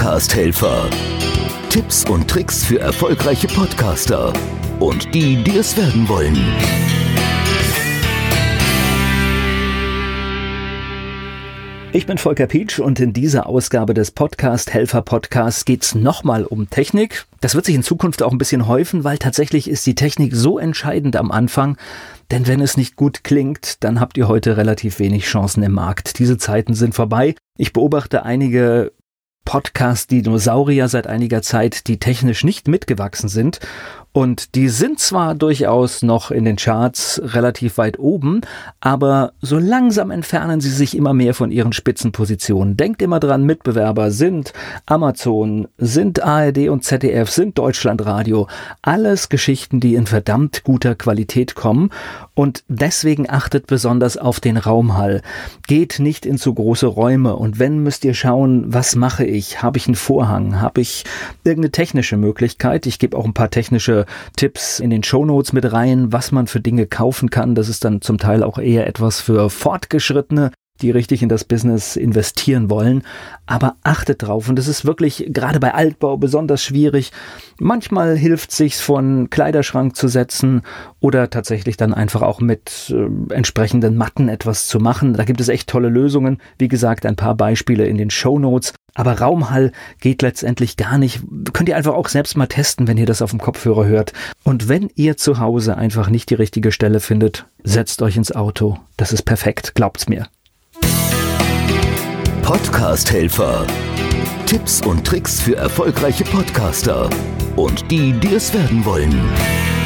Podcast-Helfer. Tipps und Tricks für erfolgreiche Podcaster und die, die es werden wollen. Ich bin Volker Pietsch und in dieser Ausgabe des Podcast Helfer Podcasts geht's nochmal um Technik. Das wird sich in Zukunft auch ein bisschen häufen, weil tatsächlich ist die Technik so entscheidend am Anfang, denn wenn es nicht gut klingt, dann habt ihr heute relativ wenig Chancen im Markt. Diese Zeiten sind vorbei. Ich beobachte einige Podcast-Dinosaurier seit einiger Zeit, die technisch nicht mitgewachsen sind und die sind zwar durchaus noch in den Charts relativ weit oben, aber so langsam entfernen sie sich immer mehr von ihren Spitzenpositionen. Denkt immer dran, Mitbewerber sind Amazon, sind ARD und ZDF, sind Deutschlandradio. Alles Geschichten, die in verdammt guter Qualität kommen. Und deswegen achtet besonders auf den Raumhall. Geht nicht in zu große Räume. Und wenn müsst ihr schauen, was mache ich? Habe ich einen Vorhang? Habe ich irgendeine technische Möglichkeit? Ich gebe auch ein paar technische Tipps in den Shownotes mit rein, was man für Dinge kaufen kann. Das ist dann zum Teil auch eher etwas für Fortgeschrittene die richtig in das Business investieren wollen. Aber achtet drauf. Und es ist wirklich gerade bei Altbau besonders schwierig. Manchmal hilft sich's von Kleiderschrank zu setzen oder tatsächlich dann einfach auch mit äh, entsprechenden Matten etwas zu machen. Da gibt es echt tolle Lösungen. Wie gesagt, ein paar Beispiele in den Show Notes. Aber Raumhall geht letztendlich gar nicht. Könnt ihr einfach auch selbst mal testen, wenn ihr das auf dem Kopfhörer hört. Und wenn ihr zu Hause einfach nicht die richtige Stelle findet, setzt euch ins Auto. Das ist perfekt, glaubt's mir. Podcast-Helfer. Tipps und Tricks für erfolgreiche Podcaster und die, die es werden wollen.